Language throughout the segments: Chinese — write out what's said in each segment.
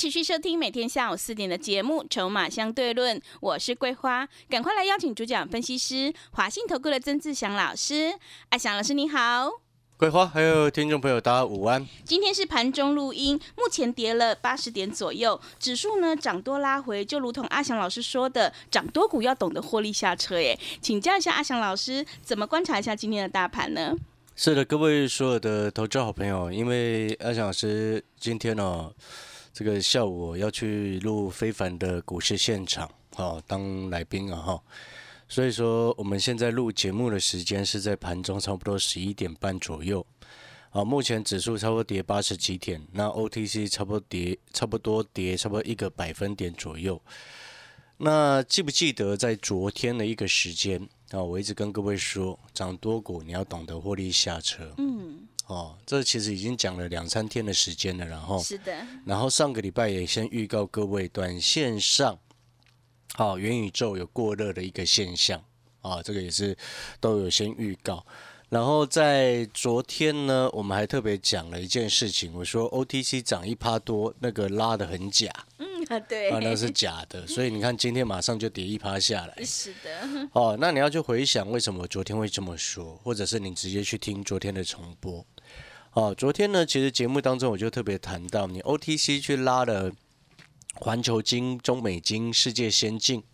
持续收听每天下午四点的节目《筹码相对论》，我是桂花，赶快来邀请主讲分析师华信投顾的曾志祥老师。阿祥老师你好，桂花还有听众朋友大家午安。今天是盘中录音，目前跌了八十点左右，指数呢涨多拉回，就如同阿祥老师说的，涨多股要懂得获利下车。耶，请教一下阿祥老师，怎么观察一下今天的大盘呢？是的，各位所有的投资好朋友，因为阿祥老师今天呢。这个下午要去录非凡的股市现场，哦，当来宾啊，哈，所以说我们现在录节目的时间是在盘中差不多十一点半左右，啊，目前指数差不多跌八十几点，那 OTC 差不多跌差不多跌差不多一个百分点左右，那记不记得在昨天的一个时间啊，我一直跟各位说，涨多股你要懂得获利下车，嗯。哦，这其实已经讲了两三天的时间了，然后是的，然后上个礼拜也先预告各位，短线上，好元宇宙有过热的一个现象，啊，这个也是都有先预告。然后在昨天呢，我们还特别讲了一件事情，我说 OTC 涨一趴多，那个拉的很假，嗯啊对，啊那是假的，所以你看今天马上就跌一趴下来，是的，哦，那你要去回想为什么昨天会这么说，或者是你直接去听昨天的重播。哦，昨天呢，其实节目当中我就特别谈到，你 OTC 去拉了环球金、中美金、世界先进，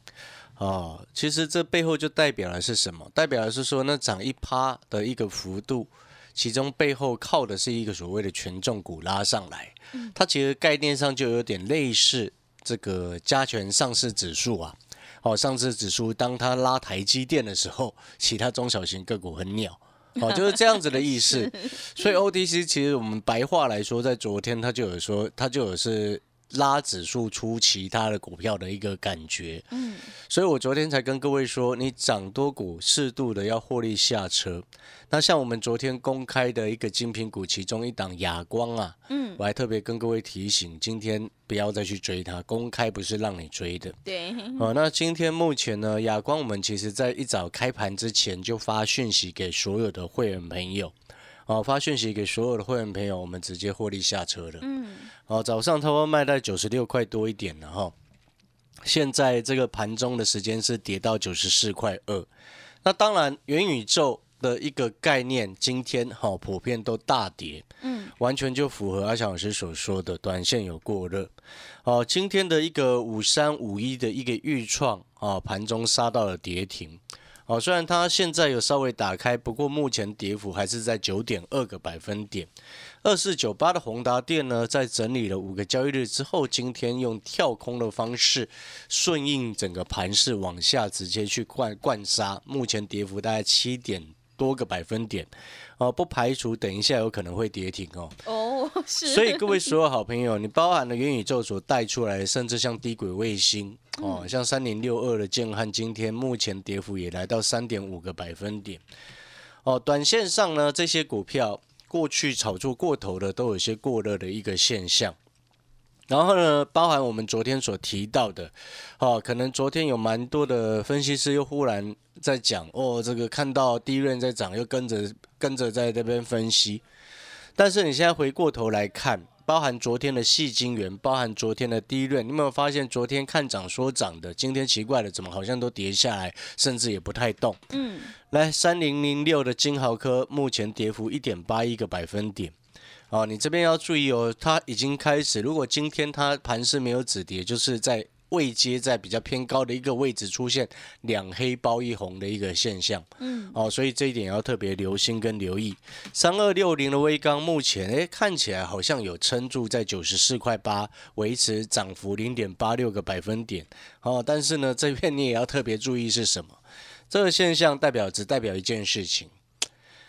哦，其实这背后就代表了是什么？代表的是说，那涨一趴的一个幅度，其中背后靠的是一个所谓的权重股拉上来，它其实概念上就有点类似这个加权上市指数啊。哦，上市指数当它拉台积电的时候，其他中小型个股很鸟。哦，就是这样子的意思，所以 O D C 其实我们白话来说，在昨天他就有说，他就有是。拉指数出其他的股票的一个感觉，嗯，所以我昨天才跟各位说，你涨多股适度的要获利下车。那像我们昨天公开的一个精品股，其中一档亚光啊，嗯，我还特别跟各位提醒，今天不要再去追它，公开不是让你追的。对，哦，那今天目前呢，亚光我们其实在一早开盘之前就发讯息给所有的会员朋友。哦，发讯息给所有的会员朋友，我们直接获利下车了。嗯，哦，早上差不多卖到九十六块多一点了哈。现在这个盘中的时间是跌到九十四块二。那当然，元宇宙的一个概念，今天哈普遍都大跌。嗯，完全就符合阿强老师所说的，短线有过热。哦，今天的一个五三五一的一个预创啊，盘中杀到了跌停。哦，虽然它现在有稍微打开，不过目前跌幅还是在九点二个百分点。二四九八的宏达电呢，在整理了五个交易日之后，今天用跳空的方式顺应整个盘势往下直接去灌灌杀，目前跌幅大概七点多个百分点。哦，不排除等一下有可能会跌停哦。哦，是。所以各位所有好朋友，你包含了元宇宙所带出来的，甚至像低轨卫星。哦，像三零六二的建汉，今天目前跌幅也来到三点五个百分点。哦，短线上呢，这些股票过去炒作过头的，都有些过热的一个现象。然后呢，包含我们昨天所提到的，哦，可能昨天有蛮多的分析师又忽然在讲，哦，这个看到低润在涨，又跟着跟着在这边分析。但是你现在回过头来看。包含昨天的细晶元，包含昨天的低润，你有没有发现昨天看涨说涨的，今天奇怪了，怎么好像都跌下来，甚至也不太动？嗯，来三零零六的金豪科目前跌幅一点八一个百分点，哦，你这边要注意哦，它已经开始，如果今天它盘势没有止跌，就是在。位阶在比较偏高的一个位置出现两黑包一红的一个现象，嗯，哦，所以这一点要特别留心跟留意。三二六零的微钢目前诶看起来好像有撑住在九十四块八，维持涨幅零点八六个百分点，哦，但是呢这边你也要特别注意是什么？这个现象代表只代表一件事情，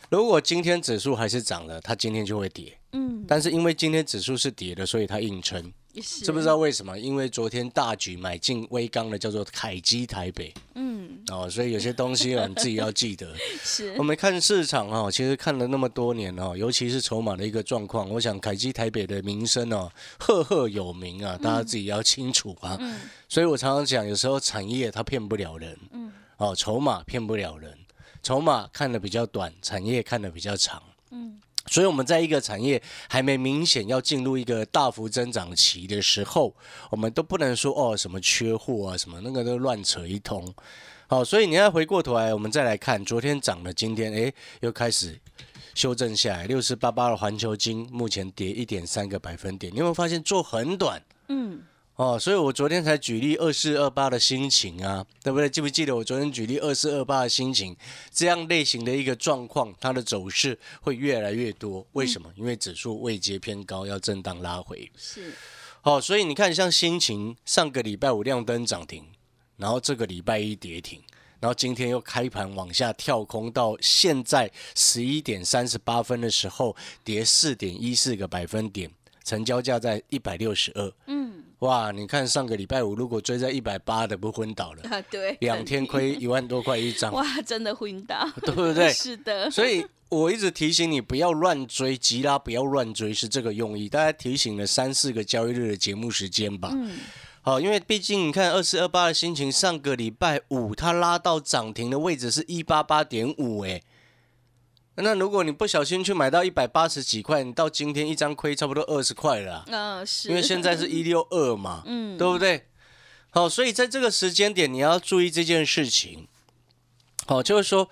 如果今天指数还是涨了，它今天就会跌，嗯，但是因为今天指数是跌的，所以它硬撑。是。知不知道为什么？因为昨天大举买进微钢的叫做凯基台北。嗯，哦，所以有些东西啊，你自己要记得。是。我们看市场哦，其实看了那么多年哦，尤其是筹码的一个状况，我想凯基台北的名声哦，赫赫有名啊，大家自己要清楚啊。嗯。所以我常常讲，有时候产业它骗不了人，嗯。哦，筹码骗不了人，筹码看的比较短，产业看的比较长。嗯所以我们在一个产业还没明显要进入一个大幅增长期的时候，我们都不能说哦什么缺货啊什么那个都乱扯一通。好，所以你要回过头来，我们再来看昨天涨了，今天诶又开始修正下来，六四八八的环球金目前跌一点三个百分点，你有没有发现做很短？嗯，哦，所以我昨天才举例二四二八的心情啊，对不对？记不记得我昨天举例二四二八的心情？这样类型的一个状况，它的走势会越来越多。为什么？因为指数位阶偏高，要震荡拉回。是好、所以你看，像心情上个礼拜五亮灯涨停，然后这个礼拜一跌停，然后今天又开盘往下跳空，到现在十一点三十八分的时候，跌四点一四个百分点，成交价在一百六十二。嗯哇，你看上个礼拜五如果追在一百八的，不昏倒了？啊，对，两天亏一万多块一张，哇，真的昏倒，对不对？是的，所以我一直提醒你不要乱追，急拉不要乱追，是这个用意。大家提醒了三四个交易日的节目时间吧。嗯好，因为毕竟你看二四二八的心情，上个礼拜五它拉到涨停的位置是一八八点五，哎，那如果你不小心去买到一百八十几块，你到今天一张亏差不多二十块了啊、嗯是，因为现在是一六二嘛，嗯对不对？好，所以在这个时间点，你要注意这件事情。好，就是说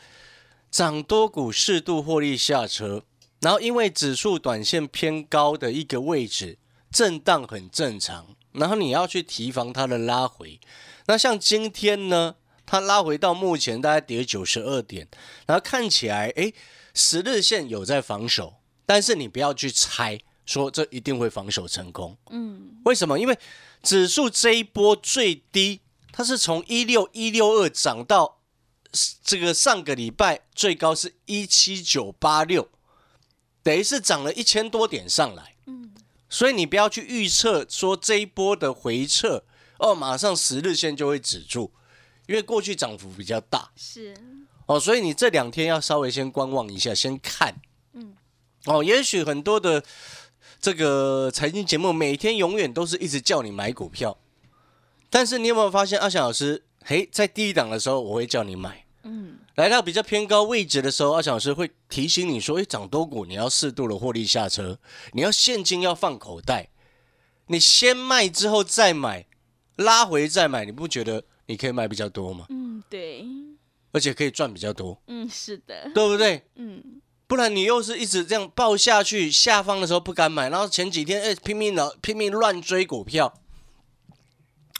涨多股适度获利下车，然后因为指数短线偏高的一个位置，震荡很正常，然后你要去提防它的拉回。那像今天呢，它拉回到目前大概跌九十二点，然后看起来诶十日线有在防守，但是你不要去猜说这一定会防守成功。嗯为什么？因为指数这一波最低，它是从一六一六二涨到这个上个礼拜最高是一七九八六，等于是涨了一千多点上来。嗯所以你不要去预测说这一波的回撤哦，马上十日线就会止住，因为过去涨幅比较大是，哦，所以你这两天要稍微先观望一下，先看。嗯哦，也许很多的这个财经节目每天永远都是一直叫你买股票，但是你有没有发现阿翔老师，嘿，在低档的时候我会叫你买，嗯来到比较偏高位置的时候，阿翔老师会提醒你说，诶，涨多股你要适度的获利下车，你要现金要放口袋，你先卖之后再买，拉回再买，你不觉得你可以买比较多吗？嗯对，而且可以赚比较多，嗯是的，对不对？嗯。不然你又是一直这样抱下去，下方的时候不敢买，然后前几天哎拼命的拼命乱追股票，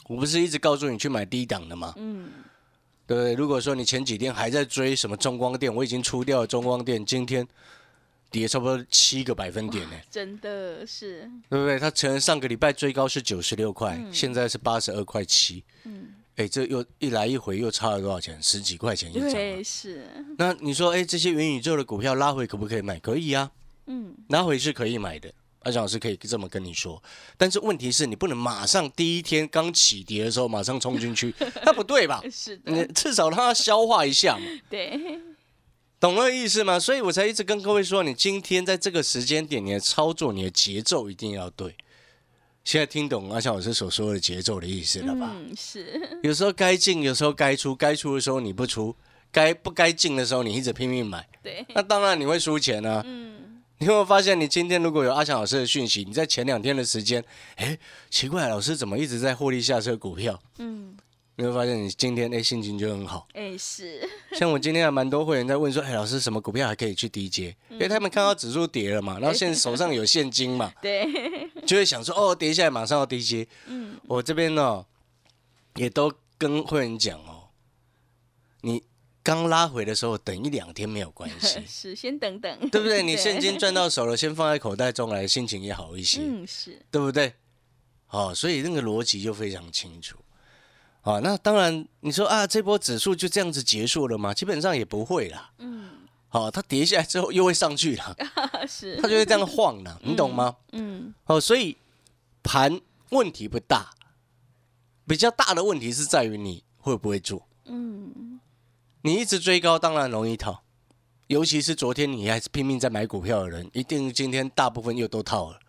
我不是一直告诉你去买低档的吗？嗯。对不对？如果说你前几天还在追什么中光电，我已经出掉了中光电，今天跌差不多七个百分点呢，真的是，对不对？它前上个礼拜最高是九十六块，现在是八十二块七，嗯哎，这又一来一回又差了多少钱？十几块钱一张啊。对是，那你说，哎，这些元宇宙的股票拉回可不可以买？可以啊。嗯拉回是可以买的，阿翔老师可以这么跟你说。但是问题是你不能马上第一天刚起跌的时候马上冲进去，那不对吧？是的你，至少让它消化一下嘛，对，懂那个意思吗？所以我才一直跟各位说，你今天在这个时间点，你的操作、你的节奏一定要对。现在听懂阿强老师所说的节奏的意思了吧？嗯是，有时候该进，有时候该出，该出的时候你不出，该不该进的时候你一直拼命买，对，那当然你会输钱啊。嗯你有没有发现，你今天如果有阿强老师的讯息，你在前两天的时间，哎，奇怪，老师怎么一直在获利下车股票？嗯，你会发现你今天哎心情就很好。哎是，像我今天还蛮多会员在问说，哎，老师什么股票还可以去低接？因为他们看到指数跌了嘛，然后现在手上有现金嘛，对，就会想说，哦，跌下来马上要低接。嗯我这边呢，也都跟会员讲哦，你刚拉回的时候，等一两天没有关系。是，先等等，对不对？你现金赚到手了，先放在口袋中来，心情也好一些。嗯是，对不对？好、所以那个逻辑就非常清楚。好、那当然，你说啊，这波指数就这样子结束了吗？基本上也不会啦。嗯好、它跌下来之后又会上去了，是它，就会这样晃了，你懂吗？嗯哦，所以盘问题不大，比较大的问题是在于你会不会做。嗯，你一直追高，当然容易套，尤其是昨天你还是拼命在买股票的人，一定今天大部分又都套了，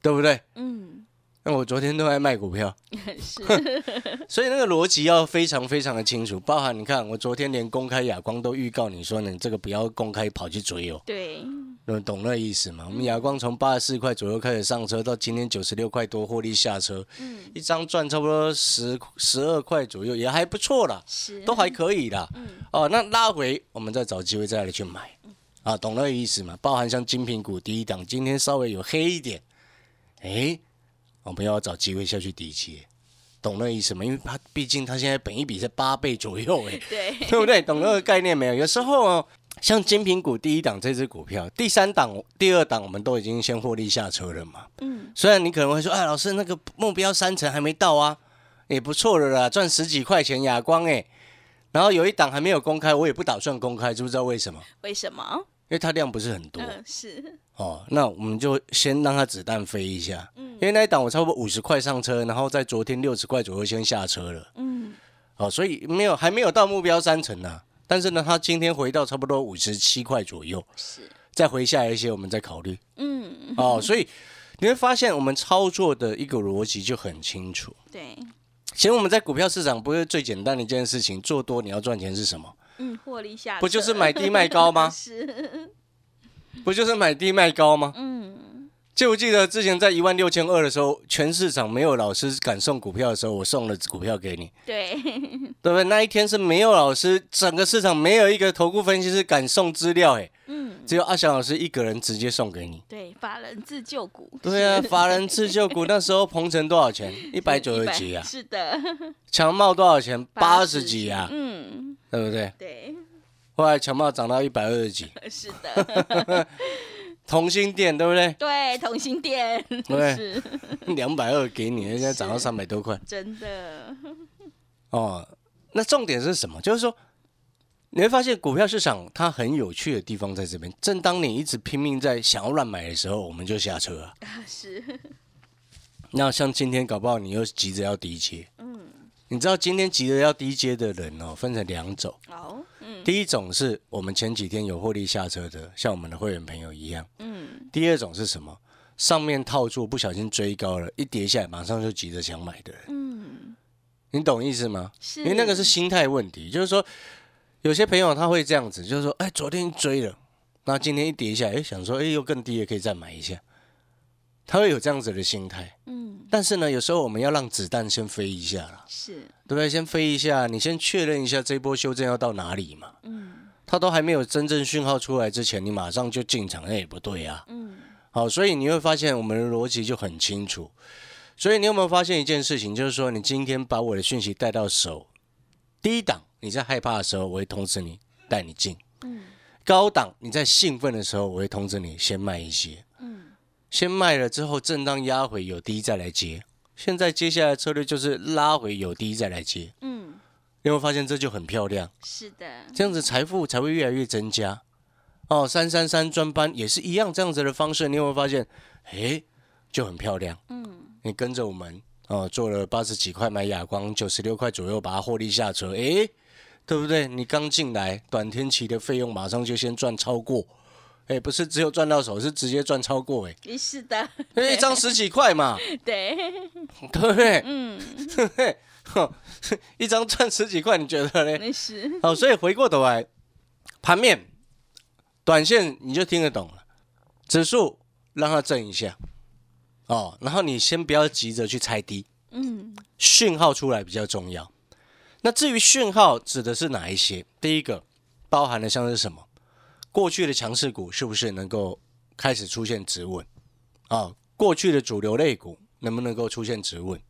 对不对？嗯，那我昨天都在卖股票，是，所以那个逻辑要非常非常的清楚，包含你看，我昨天连公开亚光都预告你说你这个不要公开跑去追哦，对，懂懂那意思吗？我们亚光从八十四块左右开始上车，到今天九十六块多获利下车，嗯，一张赚差不多十十二块左右，也还不错啦，是，都还可以啦。嗯。哦，那拉回我们再找机会再来去买，啊，懂那个意思吗？包含像精品股第一档，今天稍微有黑一点，哎，我们要找机会下去抵接，懂那意思吗？因为它毕竟它现在本一比是八倍左右，哎，对，对不对？懂那个概念没有？有时候哦，像精品股第一档这只股票，第三档、第二档我们都已经先获利下车了嘛。嗯，虽然你可能会说，哎，老师那个目标三成还没到啊，也不错了啦，赚十几块钱哑光哎。然后有一档还没有公开，我也不打算公开，知不知道为什么？为什么？因为它量不是很多、嗯，是，哦。那我们就先让它子弹飞一下，嗯因为那一档我差不多五十块上车，然后在昨天六十块左右先下车了。嗯，哦，所以没有还没有到目标三成呢、但是呢，它今天回到差不多五十七块左右，是，再回下来一些，我们再考虑。嗯，哦，所以你会发现我们操作的一个逻辑就很清楚。对，其实我们在股票市场不是最简单的一件事情，做多你要赚钱是什么？嗯，获利下，不就是买低卖高吗？是，不就是买低卖高吗？嗯，记不记得之前在一万六千二的时候，全市场没有老师敢送股票的时候，我送了股票给你，对，对不对？那一天是没有老师，整个市场没有一个投顾分析师敢送资料，哎，嗯，只有阿翔老师一个人直接送给你。对，法人自救股，对啊，法人自救股 那时候鹏程多少钱？一百九十几啊。是的，强茂多少钱？八十几啊，嗯，对不对？对，后来强茂涨到一百二十几，是的，同心店对不对？对，同心店，对 是两百二给你，现在涨到三百多块 真的，哦。那重点是什么？就是说，你会发现股票市场它很有趣的地方在这边。正当你一直拼命在想要乱买的时候，我们就下车啊。啊是，那像今天搞不好你又急着要低接，嗯，你知道今天急着要低接的人哦，分成两种。第一种是我们前几天有获利下车的，像我们的会员朋友一样。嗯，第二种是什么？上面套住不小心追高了，一跌下来马上就急着想买的人，嗯，你懂意思吗？是，因为那个是心态问题，就是说有些朋友他会这样子，就是说，哎，昨天追了，那今天一跌下来，哎，想说，哎，又更低了，可以再买一下，他会有这样子的心态。嗯，但是呢，有时候我们要让子弹先飞一下啦，是，对不对？先飞一下，你先确认一下这波修正要到哪里嘛。嗯它都还没有真正讯号出来之前，你马上就进场，那也不对啊。嗯，好，所以你会发现我们的逻辑就很清楚。所以你有没有发现一件事情，就是说你今天把我的讯息带到手，低档你在害怕的时候，我会通知你带你进；嗯高档你在兴奋的时候，我会通知你先卖一些。嗯，先卖了之后，震荡压回有低再来接。现在接下来策略就是拉回有低再来接。嗯，你有没有发现这就很漂亮？是的，这样子财富才会越来越增加。哦，三三三专班也是一样这样子的方式，你有没有发现？诶，就很漂亮。嗯你跟着我们哦，做了八十几块买哑光，九十六块左右把它获利下车，诶，对不对？你刚进来，短天期的费用马上就先赚超过，诶，不是只有赚到手，是直接赚超过，诶，诶是的，因为一张十几块嘛，对，对不对？嗯，对不对？哼一张赚十几块，你觉得嘞？那是，好，所以回过头来，盘面、短线你就听得懂了，指数让它震一下，哦，然后你先不要急着去猜低，嗯讯号出来比较重要。那至于讯号指的是哪一些？第一个包含的像是什么？过去的强势股是不是能够开始出现止稳？啊，过去的主流类股能不能够出现止稳？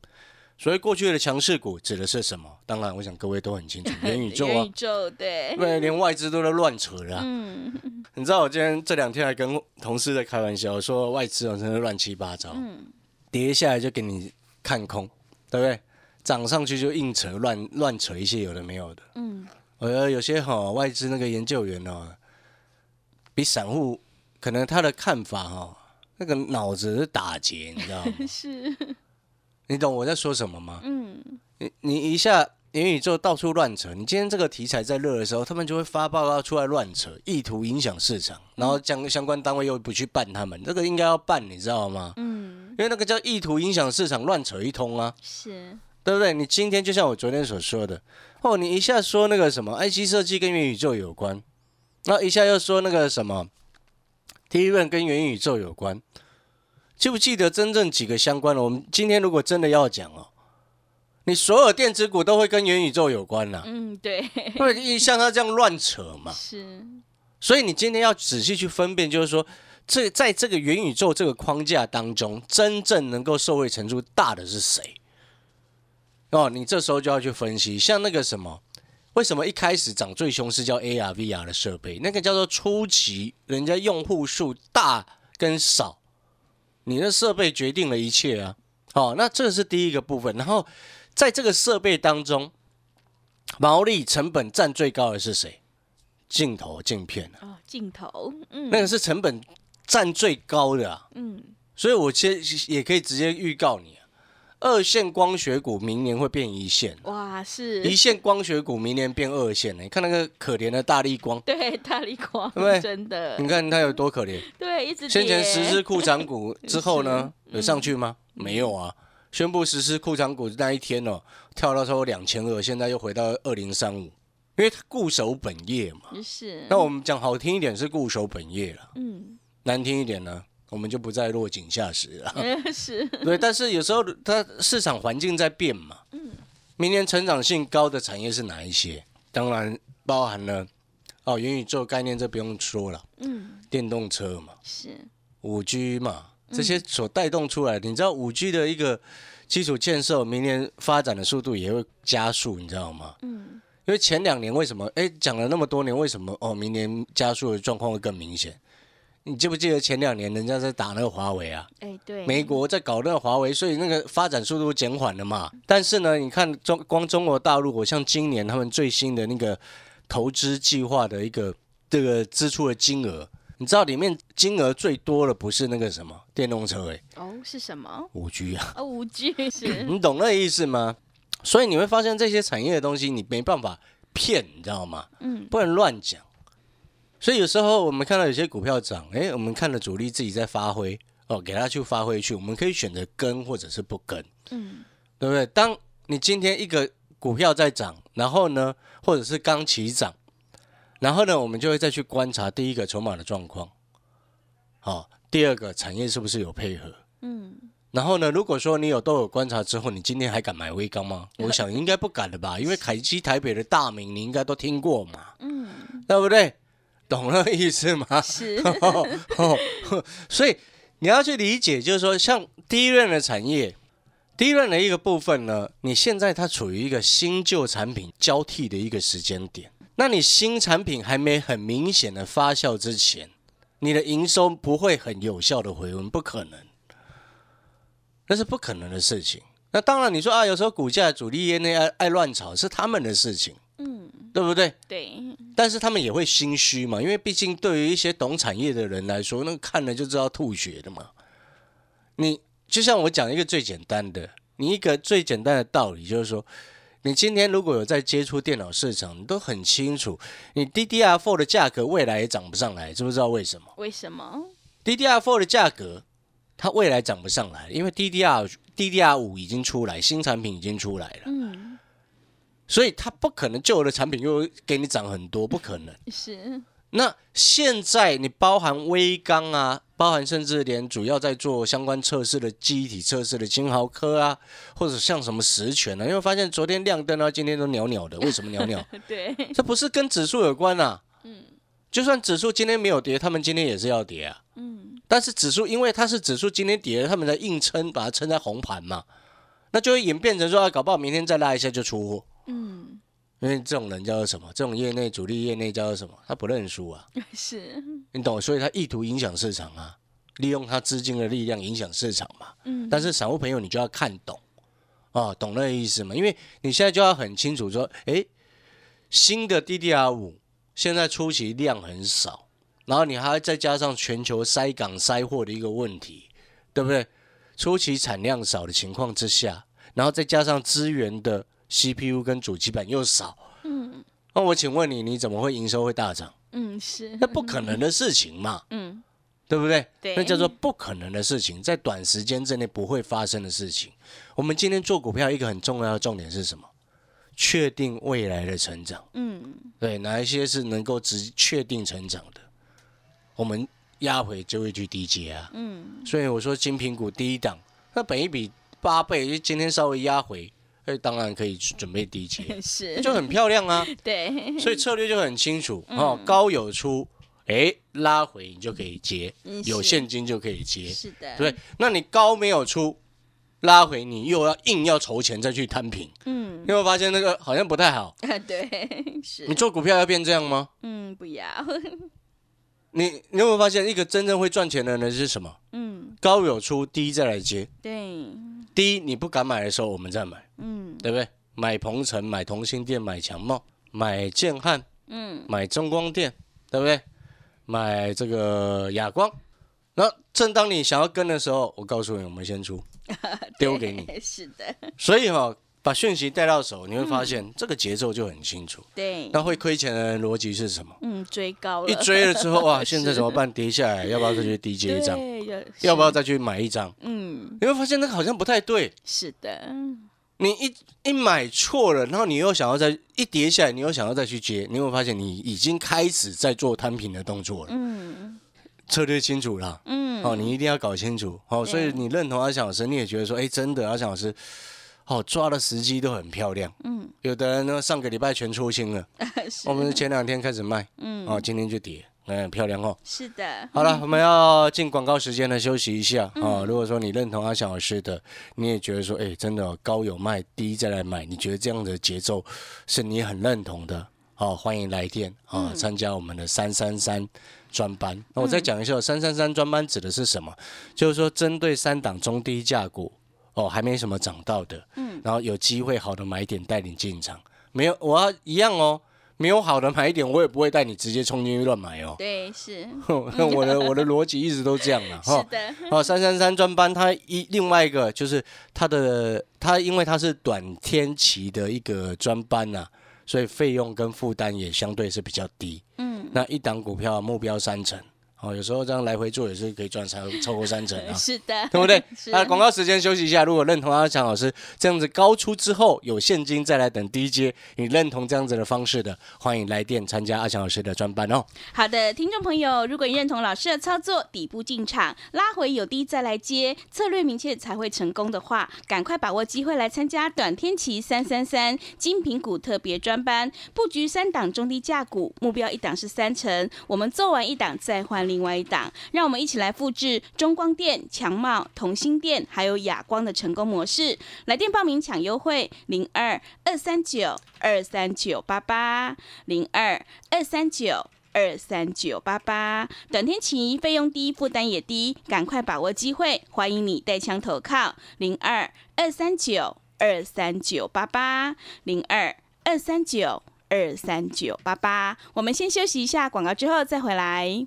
所以过去的强势股指的是什么？当然，我想各位都很清楚，元宇宙啊元宇，宙，对，对，连外资都在乱扯了、啊。嗯你知道我今天这两天还跟同事在开玩笑，说外资哦真的乱七八糟，嗯，跌下来就给你看空，对不对？涨上去就硬扯，乱乱扯一些有的没有的。嗯，呃，有些哈、外资那个研究员哦，比散户可能他的看法哈、那个脑子是打结，你知道吗？是，你懂我在说什么吗？嗯，你你一下元宇宙到处乱扯，你今天这个题材在热的时候，他们就会发报告出来乱扯，意图影响市场，然后相相关单位又不去办他们，这个应该要办，你知道吗？嗯，因为那个叫意图影响市场，乱扯一通啊，是，对不对？你今天就像我昨天所说的，哦，你一下说那个什么 IC 设计跟元宇宙有关，然后一下又说那个什么 T 润跟元宇宙有关，记不记得真正几个相关的？我们今天如果真的要讲哦，你所有电子股都会跟元宇宙有关啦、嗯，对，不然你像他这样乱扯嘛。是，所以你今天要仔细去分辨，就是说，这在这个元宇宙这个框架当中，真正能够受惠程度大的是谁？哦，你这时候就要去分析，像那个什么，为什么一开始涨最凶是叫 AR、VR 的设备？那个叫做初期，人家用户数大跟少，你的设备决定了一切啊。好、那这是第一个部分，然后在这个设备当中，毛利成本占最高的是谁？镜头镜片啊，哦，镜头，嗯，那个是成本占最高的啊。嗯，所以我先也可以直接预告你啊，二线光学股明年会变一线，哇，是，一线光学股明年变二线呢、你看那个可怜的大力光，对，大力光，对不对？真的。你，看它有多可怜。对，一直先前跌实施库藏股之后呢，有上去吗？没有啊。宣布实施库藏股那一天哦，跳到超过两千二，现在又回到二零三五，因为它固守本业嘛。是，那我们讲好听一点是固守本业了，嗯，难听一点呢，我们就不再落井下石了。是，对，但是有时候它市场环境在变嘛。明年成长性高的产业是哪一些？当然包含了哦，元宇宙概念这不用说了，嗯，电动车嘛，是，五 G 嘛，这些所带动出来的，你知道五 G 的一个基础建设，明年发展的速度也会加速，你知道吗？嗯，因为前两年为什么？哎，讲了那么多年，为什么哦，明年加速的状况会更明显？你记不记得前两年人家在打那个华为啊？哎，对，美国在搞那个华为，所以那个发展速度减缓了嘛。但是呢，你看中光中国大陆，我像今年他们最新的那个投资计划的一个这个支出的金额，你知道里面金额最多的不是那个什么电动车、欸，哦，是什么？五 G 啊，哦，五 G 是，你懂那个意思吗？所以你会发现这些产业的东西你没办法骗，你知道吗？嗯，不能乱讲。所以有时候我们看到有些股票涨，诶，我们看了主力自己在发挥，哦，给他去发挥去，我们可以选择跟或者是不跟，嗯，对不对？当你今天一个股票在涨，然后呢，或者是刚起涨，然后呢，我们就会再去观察第一个筹码的状况，好、第二个产业是不是有配合，嗯，然后呢，如果说你有都有观察之后，你今天还敢买微钢吗？我想应该不敢了吧，因为凯基台北的大名你应该都听过嘛，嗯，对不对？懂那个意思吗？是，哦，所以你要去理解，就是说，像第一任的产业，第一任的一个部分呢，你现在它处于一个新旧产品交替的一个时间点。那你新产品还没很明显的发酵之前，你的营收不会很有效的回温，不可能，那是不可能的事情。那当然，你说啊，有时候股价主力业内爱爱乱炒是他们的事情，嗯，对不对？对，但是他们也会心虚嘛，因为毕竟对于一些懂产业的人来说，那个看了就知道吐血的嘛。你就像我讲一个最简单的，你一个最简单的道理就是说，你今天如果有在接触电脑市场，你都很清楚，你 DDR4 的价格未来也涨不上来，知不知道为什么为什么？？DDR4 的价格它未来涨不上来，因为 DDR DDR 五已经出来，新产品已经出来了，嗯，所以它不可能旧的产品又给你涨很多，不可能。是，那现在你包含微钢啊，包含甚至连主要在做相关测试的记忆体测试的金豪科啊，或者像什么实权啊，因为发现昨天亮灯啊，今天都袅袅的，为什么袅袅？对，这不是跟指数有关啊。就算指数今天没有跌，他们今天也是要跌啊。嗯，但是指数因为它是指数今天跌了，他们在硬撑，把它撑在红盘嘛，那就会演变成说，啊，搞不好明天再拉一下就出货。嗯，因为这种人叫做什么？这种业内主力业内叫做什么？他不认输啊。是，你懂，所以他意图影响市场啊，利用他资金的力量影响市场嘛。嗯，但是散户朋友你就要看懂哦，懂那个意思吗？因为你现在就要很清楚说，哎，新的 DDR 五现在初期量很少，然后你还要再加上全球塞港塞货的一个问题，对不对？初期产量少的情况之下，然后再加上资源的 CPU 跟主机板又少，嗯，那我请问你，你怎么会营收会大涨？嗯，是，那不可能的事情嘛，嗯，对不对？对那叫做不可能的事情，在短时间之内不会发生的事情。我们今天做股票一个很重要的重点是什么？确定未来的成长。嗯，对，哪一些是能够直确定成长的，我们压回就会去低接啊。嗯，所以我说金苹果第一档，那本一比八倍，就今天稍微压回，哎，当然可以准备低接，是，就很漂亮啊。对，所以策略就很清楚哦，高有出，哎，拉回你就可以接嗯，有是现金就可以接，是的，对，那你高没有出，拉回你又要硬要筹钱再去摊平，嗯，你有没有发现那个好像不太好？对，是你，做股票要变这样吗？嗯，不要，你你有没有发现一个真正会赚钱的人是什么？嗯，高有出，低再来接，对，低你不敢买的时候，我们再买，嗯对不对？买鹏程，买同心店，买强茂，买建汉，嗯，买中光电，对不对？买这个亚光，然后正当你想要跟的时候，我告诉你，我们先出，丢给你。是的，所以哈、把讯息带到手，你会发现这个节奏就很清楚。对，那会亏钱的人逻辑是什么？嗯，追高了，一追了之后，哇，现在怎么办？跌下来，要不要再去低接一张？对，要不要？再去买一张？嗯，你会发现那个好像不太对。是的，你一一买错了，然后你又想要再一跌下来，你又想要再去接，你会发现你已经开始在做摊平的动作了。嗯策略清楚了，嗯，哦，你一定要搞清楚，哦，所以你认同阿翔老师，你也觉得说，哎，真的阿翔老师，哦，抓的时机都很漂亮。嗯，有的人呢，上个礼拜全出清了，我们前两天开始卖，嗯，哦，今天就跌，嗯，很漂亮哦。是的，好了，我们要进广告时间了，休息一下嗯哦。如果说你认同阿翔老师的，你也觉得说，哎，真的哦高有卖，低再来买，你觉得这样的节奏是你很认同的，哦，欢迎来电啊，嗯参加我们的三三三专班。那我再讲一下，三三三专班指的是什么？就是说针对三档中低价股哦，还没什么涨到的，嗯，然后有机会好的买点带你进场，没有我要一样哦。没有好的买点，我也不会带你直接冲进去乱买哦。对，是 我的我的逻辑一直都这样了是 哈。的，哦，三三三专班，它一另外一个就是它的它，因为它是短天期的一个专班呐、所以费用跟负担也相对是比较低。嗯，那一档股票目标三成，哦，有时候这样来回做也是可以赚超超过三成啊。是的，对不对？是啊，广告时间休息一下。如果认同阿强老师这样子高出之后有现金再来等低阶，你认同这样子的方式的，欢迎来电参加阿强老师的专班哦。好的，听众朋友，如果你认同老师的操作，底部进场，拉回有低再来接，策略明确才会成功的话，赶快把握机会来参加短天期三三三精品股特别专班，布局三档中低价股，目标一档是三成，我们做完一档再换另外一档，让我们一起来复制中光电、强茂、同心电还有亚光的成功模式。来电报名抢优惠，零二二三九二三九八八零二二三九。二三九八八，短天期费用低，负担也低，赶快把握机会，欢迎你带枪投靠零二二三九二三九八八零二二三九二三九八八。我们先休息一下广告，之后再回来。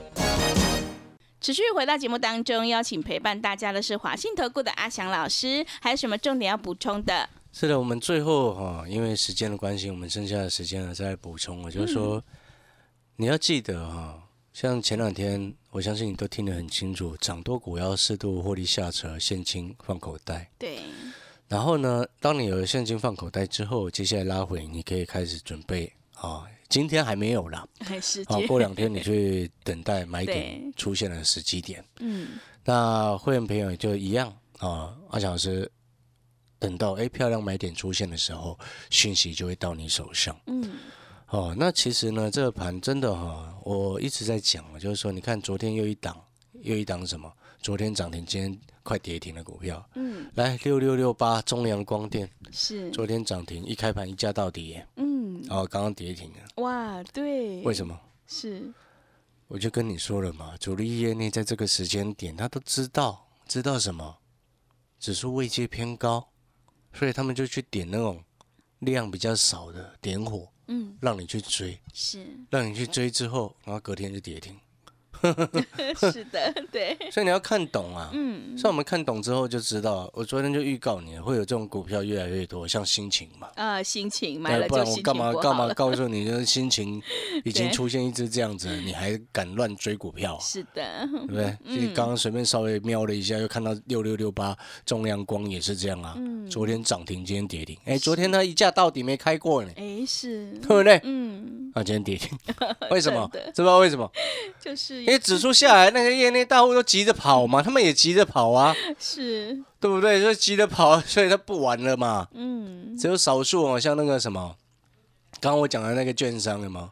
持续回到节目当中，邀请陪伴大家的是华信投顾的阿翔老师，还有什么重点要补充的？是的，我们最后哈、因为时间的关系，我们剩下的时间呢再来补充。我就是说，你要记得哈、像前两天，我相信你都听得很清楚，涨多股要适度获利下车，现金放口袋。对，然后呢，当你有了现金放口袋之后，接下来拉回，你可以开始准备啊。今天还没有啦，时啊，间，过两天你去等待买点出现的时机点。嗯，那会员朋友就一样啊，阿强老师等到哎漂亮买点出现的时候，讯息就会到你手上。嗯，哦，那其实呢，这个盘真的哈、我一直在讲，就是说，你看昨天又一档，又一档什么？昨天涨停，今天快跌停的股票，嗯，来六六六八中阳光电，是，昨天涨停，一开盘一价到底耶，嗯，哦，刚刚跌停了，哇，对，为什么？是，我就跟你说了嘛，主力业内在这个时间点，他都知道，知道什么？指数位阶偏高，所以他们就去点那种量比较少的点火，嗯，让你去追，是，让你去追之后，然后隔天就跌停。是的，对，所以你要看懂啊。嗯，像我们看懂之后就知道，我昨天就预告你会有这种股票越来越多，像心情嘛。啊，心情买了不然我干嘛干嘛告诉你，就是心情已经 出现一只这样子，你还敢乱追股票啊？是的，对不对？嗯所以刚刚随便稍微瞄了一下，又看到六六六八中亮光也是这样啊。嗯昨天涨停，今天跌停。哎，昨天它一价到底没开过呢，哎，是，对不对？嗯，啊，今天跌停，为什么？知不知道为什么？就是因为指数下来，那个业内大户都急着跑嘛，他们也急着跑啊，是，对不对？就急着跑，所以他不玩了嘛。嗯，只有少数哦，像那个什么，刚刚我讲的那个券商有吗？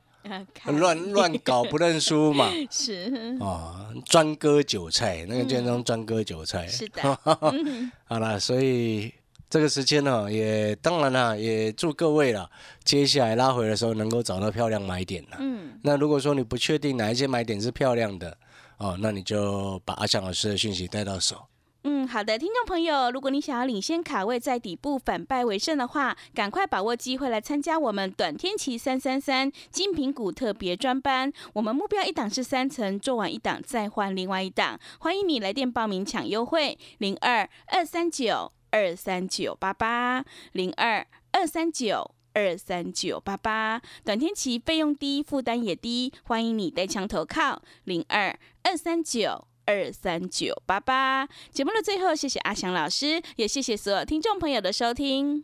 乱乱搞不认输嘛。是，啊，专割韭菜，那个券商专割韭菜。是的，嗯好了，所以这个时间呢，也当然了，也祝各位了，接下来拉回的时候能够找到漂亮买点啦。嗯，那如果说你不确定哪一些买点是漂亮的，哦，那你就把阿强老师的讯息带到手。嗯，好的，听众朋友，如果你想要领先卡位在底部反败为胜的话，赶快把握机会来参加我们短天期三三三精品股特别专班。我们目标一档是三层，做完一档再换另外一档。欢迎你来电报名抢优惠，零二二三九二三九八八零二二三九。二三九八八，短天期费用低，负担也低，欢迎你带枪投靠零二二三九二三九八八。节目的最后，谢谢阿翔老师，也谢谢所有听众朋友的收听。